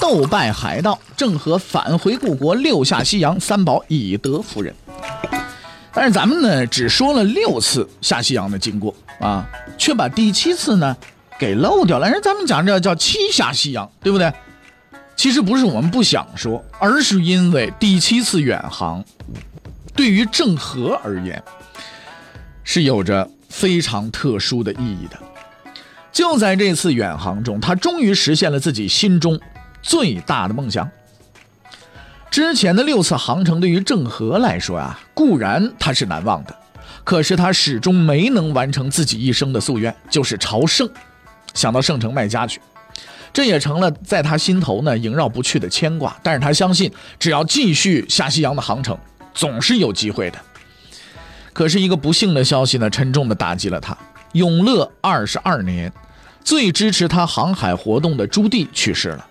斗败海盗，郑和返回故国，六下西洋，三宝以德服人。但是咱们呢，只说了六次下西洋的经过啊，却把第七次呢给漏掉了。人咱们讲这叫七下西洋，对不对？其实不是我们不想说，而是因为第七次远航，对于郑和而言，是有着非常特殊的意义的。就在这次远航中，他终于实现了自己心中最大的梦想。之前的六次航程对于郑和来说啊，固然他是难忘的，可是他始终没能完成自己一生的夙愿，就是朝圣，想到圣城麦家去。这也成了在他心头呢萦绕不去的牵挂，但是他相信，只要继续下西洋的航程，总是有机会的。可是，一个不幸的消息呢，沉重的打击了他。永乐二十二年，最支持他航海活动的朱棣去世了，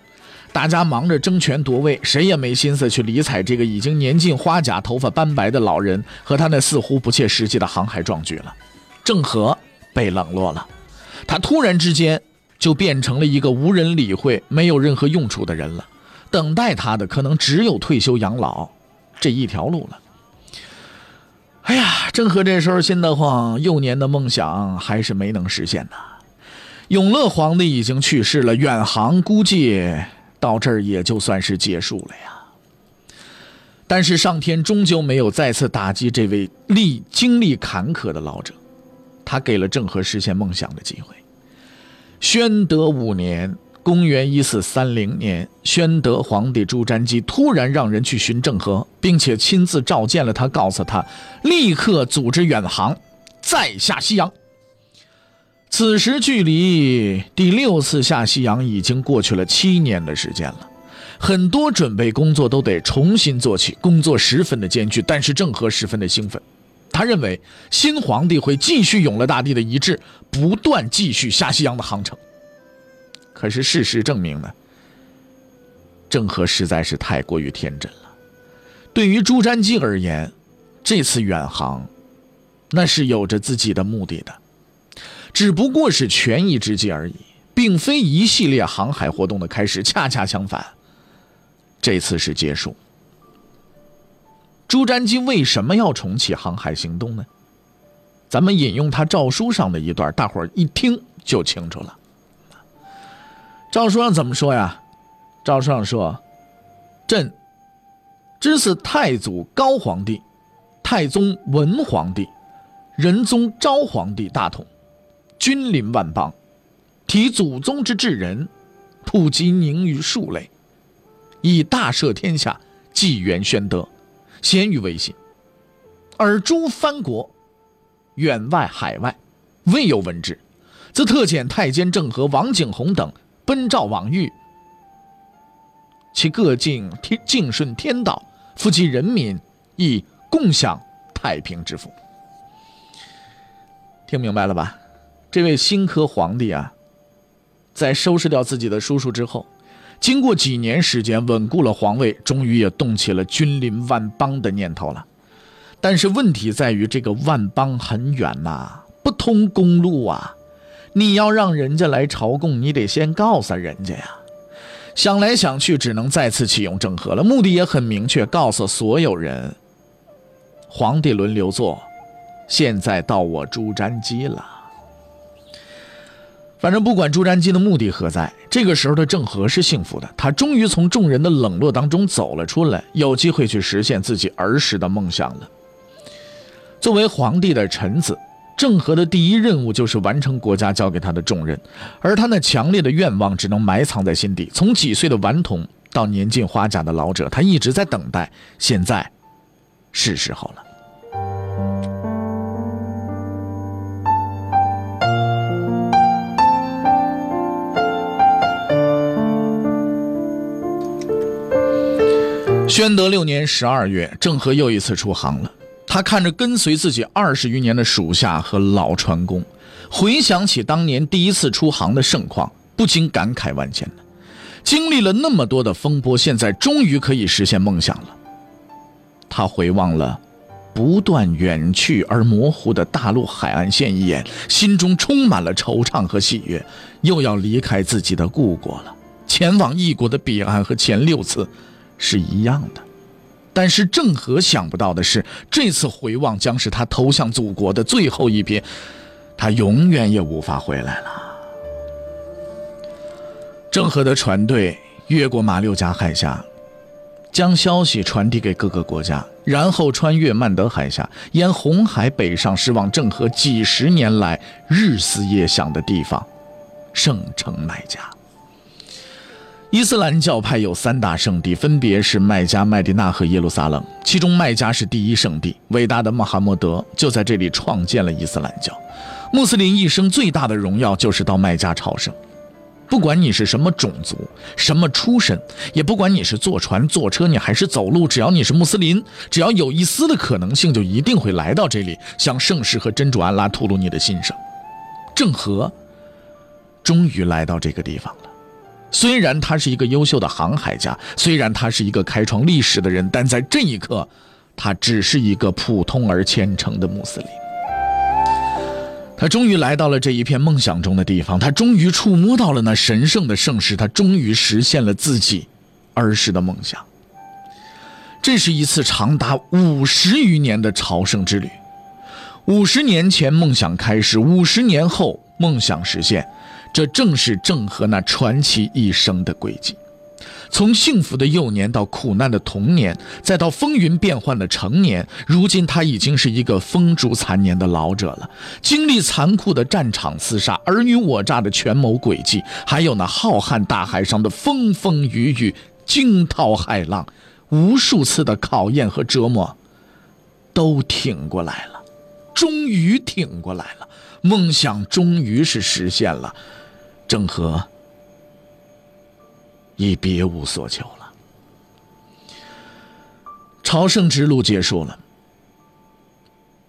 大家忙着争权夺位，谁也没心思去理睬这个已经年近花甲、头发斑白的老人和他那似乎不切实际的航海壮举了。郑和被冷落了，他突然之间。就变成了一个无人理会、没有任何用处的人了。等待他的可能只有退休养老这一条路了。哎呀，郑和这时候心得慌，幼年的梦想还是没能实现呐。永乐皇帝已经去世了，远航估计到这儿也就算是结束了呀。但是上天终究没有再次打击这位历经历坎坷的老者，他给了郑和实现梦想的机会。宣德五年，公元一四三零年，宣德皇帝朱瞻基突然让人去寻郑和，并且亲自召见了他，告诉他立刻组织远航，再下西洋。此时距离第六次下西洋已经过去了七年的时间了，很多准备工作都得重新做起，工作十分的艰巨。但是郑和十分的兴奋，他认为新皇帝会继续永乐大帝的遗志。不断继续下西洋的航程，可是事实证明呢，郑和实在是太过于天真了。对于朱瞻基而言，这次远航，那是有着自己的目的的，只不过是权宜之计而已，并非一系列航海活动的开始。恰恰相反，这次是结束。朱瞻基为什么要重启航海行动呢？咱们引用他诏书上的一段，大伙儿一听就清楚了。诏书上怎么说呀？诏书上说：“朕知此太祖高皇帝、太宗文皇帝、仁宗昭皇帝大统，君临万邦，体祖宗之至人，普及宁于数类，以大赦天下，纪元宣德，咸于威信，而诸藩国。”远外海外，未有闻之，则特遣太监郑和、王景洪等奔诏往谕，其各尽天敬顺天道，福其人民，以共享太平之福。听明白了吧？这位新科皇帝啊，在收拾掉自己的叔叔之后，经过几年时间稳固了皇位，终于也动起了君临万邦的念头了。但是问题在于，这个万邦很远呐，不通公路啊！你要让人家来朝贡，你得先告诉人家呀。想来想去，只能再次启用郑和了。目的也很明确，告诉所有人：皇帝轮流坐，现在到我朱瞻基了。反正不管朱瞻基的目的何在，这个时候的郑和是幸福的，他终于从众人的冷落当中走了出来，有机会去实现自己儿时的梦想了。作为皇帝的臣子，郑和的第一任务就是完成国家交给他的重任，而他那强烈的愿望只能埋藏在心底。从几岁的顽童到年近花甲的老者，他一直在等待。现在，是时候了。宣德六年十二月，郑和又一次出航了。他看着跟随自己二十余年的属下和老船工，回想起当年第一次出航的盛况，不禁感慨万千。经历了那么多的风波，现在终于可以实现梦想了。他回望了不断远去而模糊的大陆海岸线一眼，心中充满了惆怅和喜悦。又要离开自己的故国了，前往异国的彼岸和前六次是一样的。但是郑和想不到的是，这次回望将是他投向祖国的最后一瞥，他永远也无法回来了。郑和的船队越过马六甲海峡，将消息传递给各个国家，然后穿越曼德海峡，沿红海北上，驶往郑和几十年来日思夜想的地方——圣城麦加。伊斯兰教派有三大圣地，分别是麦加、麦地那和耶路撒冷。其中麦加是第一圣地，伟大的穆罕默德就在这里创建了伊斯兰教。穆斯林一生最大的荣耀就是到麦加朝圣。不管你是什么种族、什么出身，也不管你是坐船、坐车，你还是走路，只要你是穆斯林，只要有一丝的可能性，就一定会来到这里，向圣师和真主安拉吐露你的心声。郑和终于来到这个地方了。虽然他是一个优秀的航海家，虽然他是一个开创历史的人，但在这一刻，他只是一个普通而虔诚的穆斯林。他终于来到了这一片梦想中的地方，他终于触摸到了那神圣的盛世，他终于实现了自己儿时的梦想。这是一次长达五十余年的朝圣之旅。五十年前梦想开始，五十年后梦想实现。这正是郑和那传奇一生的轨迹，从幸福的幼年到苦难的童年，再到风云变幻的成年，如今他已经是一个风烛残年的老者了。经历残酷的战场厮杀、尔虞我诈的权谋诡计，还有那浩瀚大海上的风风雨雨、惊涛骇浪，无数次的考验和折磨，都挺过来了，终于挺过来了，梦想终于是实现了。郑和已别无所求了，朝圣之路结束了，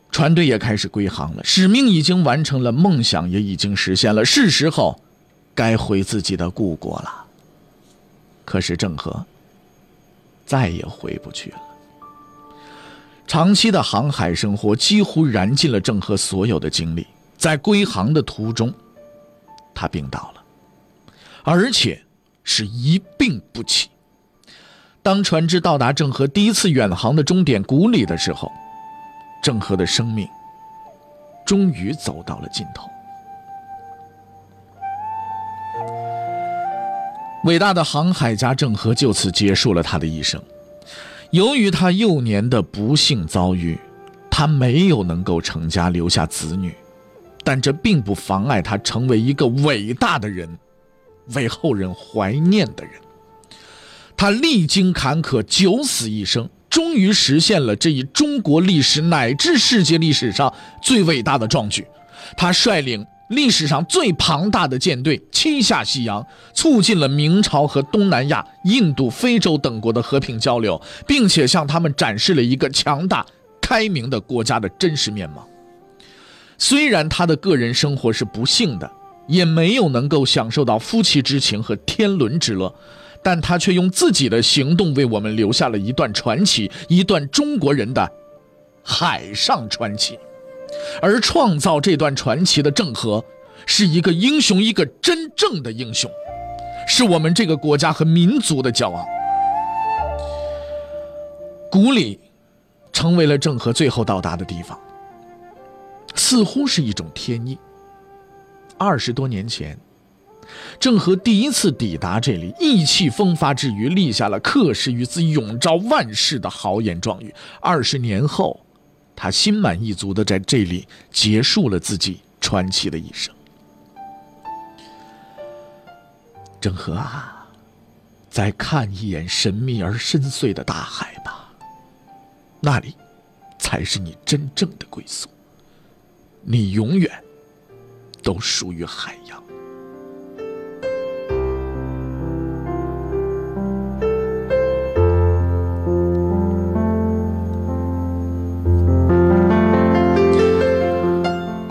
船队也开始归航了，使命已经完成了，梦想也已经实现了，是时候该回自己的故国了。可是郑和再也回不去了，长期的航海生活几乎燃尽了郑和所有的精力，在归航的途中。他病倒了，而且是一病不起。当船只到达郑和第一次远航的终点古里的时候，郑和的生命终于走到了尽头。伟大的航海家郑和就此结束了他的一生。由于他幼年的不幸遭遇，他没有能够成家留下子女。但这并不妨碍他成为一个伟大的人，为后人怀念的人。他历经坎坷，九死一生，终于实现了这一中国历史乃至世界历史上最伟大的壮举。他率领历史上最庞大的舰队七下西洋，促进了明朝和东南亚、印度、非洲等国的和平交流，并且向他们展示了一个强大、开明的国家的真实面貌。虽然他的个人生活是不幸的，也没有能够享受到夫妻之情和天伦之乐，但他却用自己的行动为我们留下了一段传奇，一段中国人的海上传奇。而创造这段传奇的郑和，是一个英雄，一个真正的英雄，是我们这个国家和民族的骄傲。古里，成为了郑和最后到达的地方。似乎是一种天意。二十多年前，郑和第一次抵达这里，意气风发之余，立下了“克氏于兹，永昭万世”的豪言壮语。二十年后，他心满意足的在这里结束了自己传奇的一生。郑和啊，再看一眼神秘而深邃的大海吧，那里，才是你真正的归宿。你永远都属于海洋。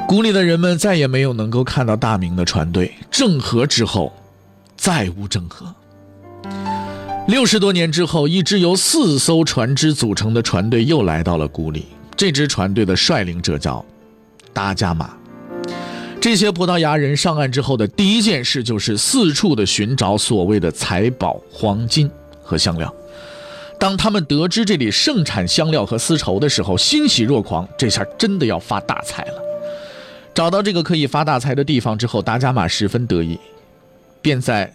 谷里的人们再也没有能够看到大明的船队郑和之后再无郑和。六十多年之后一支由四艘船只组成的船队又来到了谷里这支船队的率领者叫达伽马。这些葡萄牙人上岸之后的第一件事，就是四处的寻找所谓的财宝、黄金和香料。当他们得知这里盛产香料和丝绸的时候，欣喜若狂。这下真的要发大财了。找到这个可以发大财的地方之后，达伽马十分得意，便在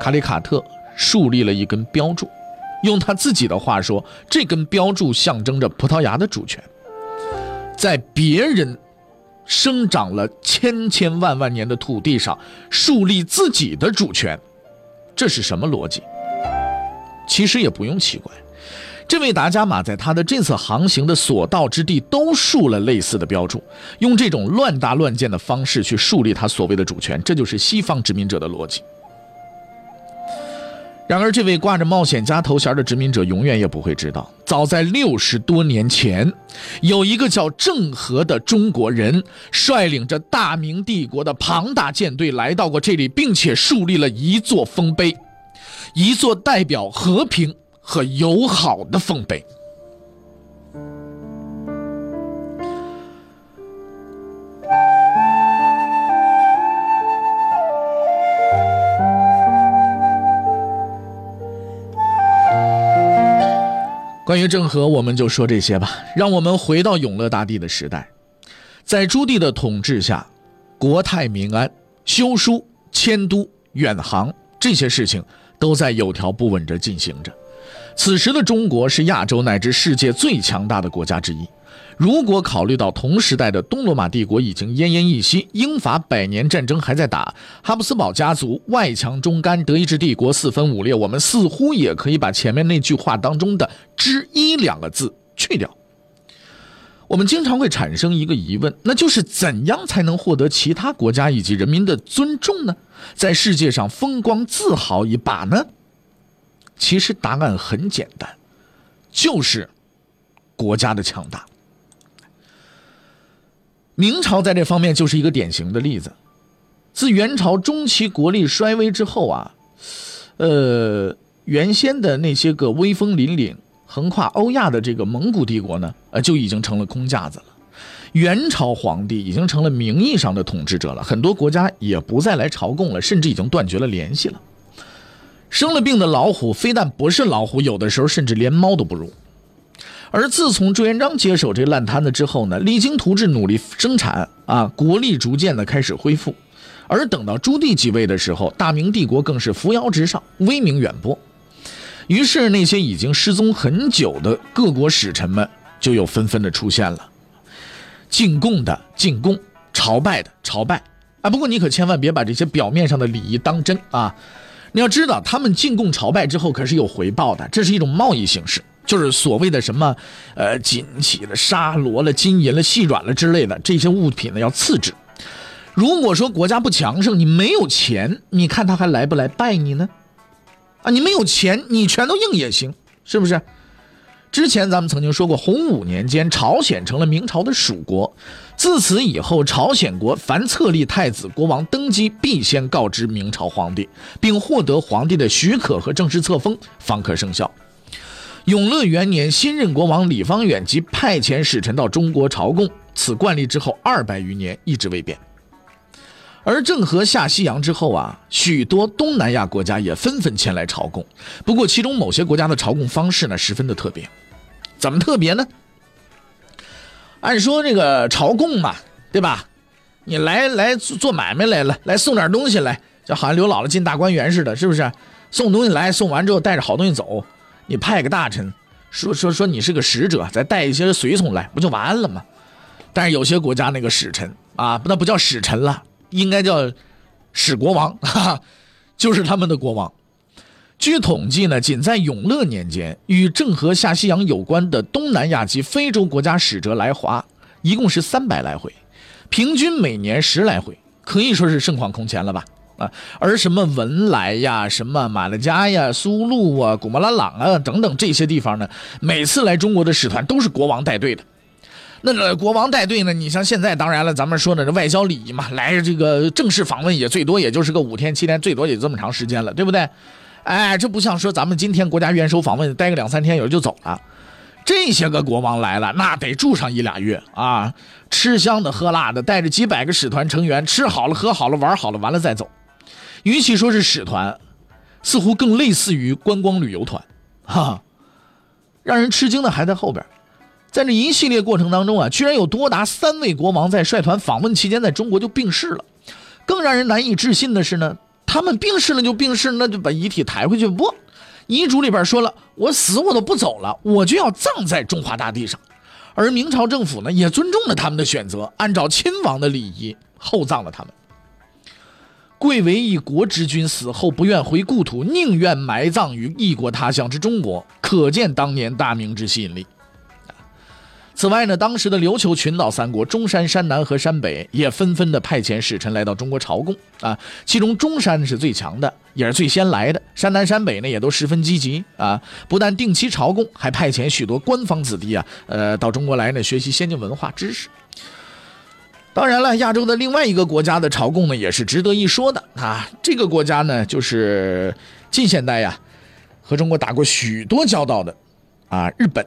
卡里卡特树立了一根标柱。用他自己的话说，这根标柱象征着葡萄牙的主权。在别人生长了千千万万年的土地上树立自己的主权，这是什么逻辑？其实也不用奇怪，这位达伽马在他的这次航行的所到之地都竖了类似的标注，用这种乱搭乱建的方式去树立他所谓的主权，这就是西方殖民者的逻辑。然而，这位挂着冒险家头衔的殖民者永远也不会知道，早在六十多年前，有一个叫郑和的中国人，率领着大明帝国的庞大舰队来到过这里，并且树立了一座丰碑。一座代表和平和友好的丰碑。关于郑和，我们就说这些吧。让我们回到永乐大帝的时代，在朱棣的统治下，国泰民安，修书、迁都、远航这些事情。都在有条不紊着进行着。此时的中国是亚洲乃至世界最强大的国家之一。如果考虑到同时代的东罗马帝国已经奄奄一息，英法百年战争还在打，哈布斯堡家族外强中干，德意志帝国四分五裂，我们似乎也可以把前面那句话当中的“之一”两个字去掉。我们经常会产生一个疑问，那就是怎样才能获得其他国家以及人民的尊重呢？在世界上风光自豪一把呢？其实答案很简单，就是国家的强大。明朝在这方面就是一个典型的例子。自元朝中期国力衰微之后啊，呃，原先的那些个威风凛凛、横跨欧亚的这个蒙古帝国呢，呃，就已经成了空架子了。元朝皇帝已经成了名义上的统治者了，很多国家也不再来朝贡了，甚至已经断绝了联系了。生了病的老虎非但不是老虎，有的时候甚至连猫都不如。而自从朱元璋接手这烂摊子之后呢，励精图治，努力生产啊，国力逐渐的开始恢复。而等到朱棣继位的时候，大明帝国更是扶摇直上，威名远播。于是那些已经失踪很久的各国使臣们就又纷纷的出现了。进贡的进贡，朝拜的朝拜，啊！不过你可千万别把这些表面上的礼仪当真啊！你要知道，他们进贡朝拜之后可是有回报的，这是一种贸易形式，就是所谓的什么，呃，锦旗了、沙罗了、金银了、细软了之类的这些物品呢，要赐之。如果说国家不强盛，你没有钱，你看他还来不来拜你呢？啊，你没有钱，你全都硬也行，是不是？之前咱们曾经说过，洪武年间，朝鲜成了明朝的属国。自此以后，朝鲜国凡册立太子、国王登基，必先告知明朝皇帝，并获得皇帝的许可和正式册封，方可生效。永乐元年，新任国王李方远即派遣使臣到中国朝贡，此惯例之后二百余年一直未变。而郑和下西洋之后啊，许多东南亚国家也纷纷前来朝贡。不过，其中某些国家的朝贡方式呢，十分的特别。怎么特别呢？按说这个朝贡嘛，对吧？你来来做买卖来了，来送点东西来，就好像刘姥姥进大观园似的，是不是？送东西来，送完之后带着好东西走。你派个大臣说说说你是个使者，再带一些随从来，不就完了吗？但是有些国家那个使臣啊，那不叫使臣了，应该叫使国王，哈哈，就是他们的国王。据统计呢，仅在永乐年间，与郑和下西洋有关的东南亚及非洲国家使者来华，一共是三百来回，平均每年十来回，可以说是盛况空前了吧？啊，而什么文莱呀、什么马六加呀、苏禄啊、古莫拉朗啊等等这些地方呢，每次来中国的使团都是国王带队的。那个国王带队呢？你像现在，当然了，咱们说的这外交礼仪嘛，来这个正式访问也最多也就是个五天七天，最多也就这么长时间了，对不对？哎，这不像说咱们今天国家元首访问，待个两三天有人就走了。这些个国王来了，那得住上一俩月啊，吃香的喝辣的，带着几百个使团成员，吃好了喝好了玩好了，完了再走。与其说是使团，似乎更类似于观光旅游团，哈。让人吃惊的还在后边。在这一系列过程当中啊，居然有多达三位国王在率团访问期间在中国就病逝了。更让人难以置信的是呢，他们病逝了就病逝，那就把遗体抬回去不？遗嘱里边说了，我死我都不走了，我就要葬在中华大地上。而明朝政府呢，也尊重了他们的选择，按照亲王的礼仪厚葬了他们。贵为一国之君，死后不愿回故土，宁愿埋葬于异国他乡之中国，可见当年大明之吸引力。此外呢，当时的琉球群岛三国中山、山南和山北也纷纷的派遣使臣来到中国朝贡啊。其中中山是最强的，也是最先来的；山南、山北呢也都十分积极啊。不但定期朝贡，还派遣许多官方子弟啊，呃，到中国来呢学习先进文化知识。当然了，亚洲的另外一个国家的朝贡呢，也是值得一说的啊。这个国家呢，就是近现代呀，和中国打过许多交道的啊，日本。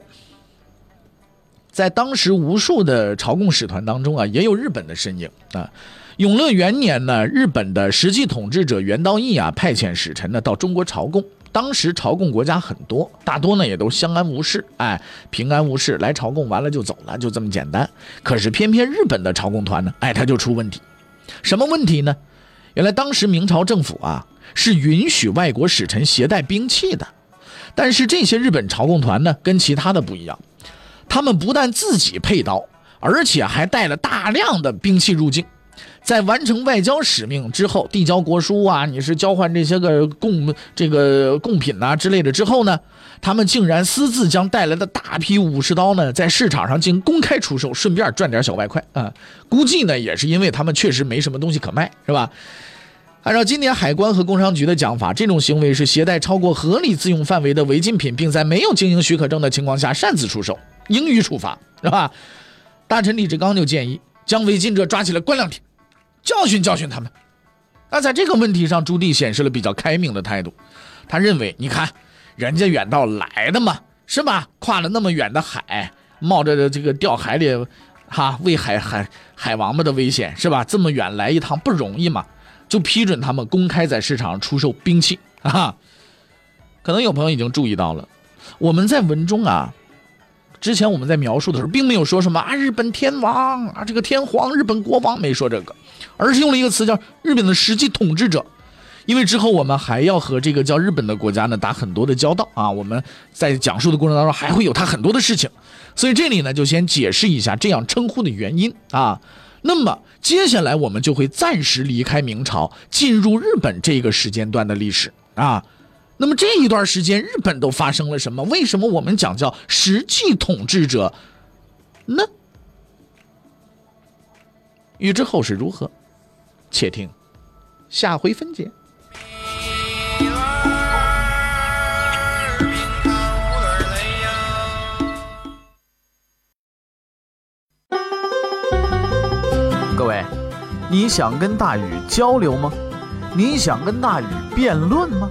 在当时无数的朝贡使团当中啊，也有日本的身影啊。永乐元年呢，日本的实际统治者元道义啊，派遣使臣呢到中国朝贡。当时朝贡国家很多，大多呢也都相安无事，哎，平安无事来朝贡完了就走了，就这么简单。可是偏偏日本的朝贡团呢，哎，他就出问题。什么问题呢？原来当时明朝政府啊是允许外国使臣携带兵器的，但是这些日本朝贡团呢，跟其他的不一样。他们不但自己配刀，而且还带了大量的兵器入境。在完成外交使命之后，递交国书啊，你是交换这些个贡这个贡品呐之类的之后呢，他们竟然私自将带来的大批武士刀呢，在市场上进行公开出售，顺便赚点小外快啊。估计呢，也是因为他们确实没什么东西可卖，是吧？按照今年海关和工商局的讲法，这种行为是携带超过合理自用范围的违禁品，并在没有经营许可证的情况下擅自出售。应予处罚，是吧？大臣李志刚就建议将违禁者抓起来关两天，教训教训他们。那在这个问题上，朱棣显示了比较开明的态度。他认为，你看，人家远道来的嘛，是吧？跨了那么远的海，冒着这个掉海里，哈，喂海海海王八的危险，是吧？这么远来一趟不容易嘛，就批准他们公开在市场上出售兵器啊。可能有朋友已经注意到了，我们在文中啊。之前我们在描述的时候，并没有说什么啊，日本天王啊，这个天皇，日本国王没说这个，而是用了一个词叫日本的实际统治者。因为之后我们还要和这个叫日本的国家呢打很多的交道啊，我们在讲述的过程当中还会有他很多的事情，所以这里呢就先解释一下这样称呼的原因啊。那么接下来我们就会暂时离开明朝，进入日本这个时间段的历史啊。那么这一段时间，日本都发生了什么？为什么我们讲叫实际统治者呢？欲知后事如何，且听下回分解。各位，你想跟大禹交流吗？你想跟大禹辩论吗？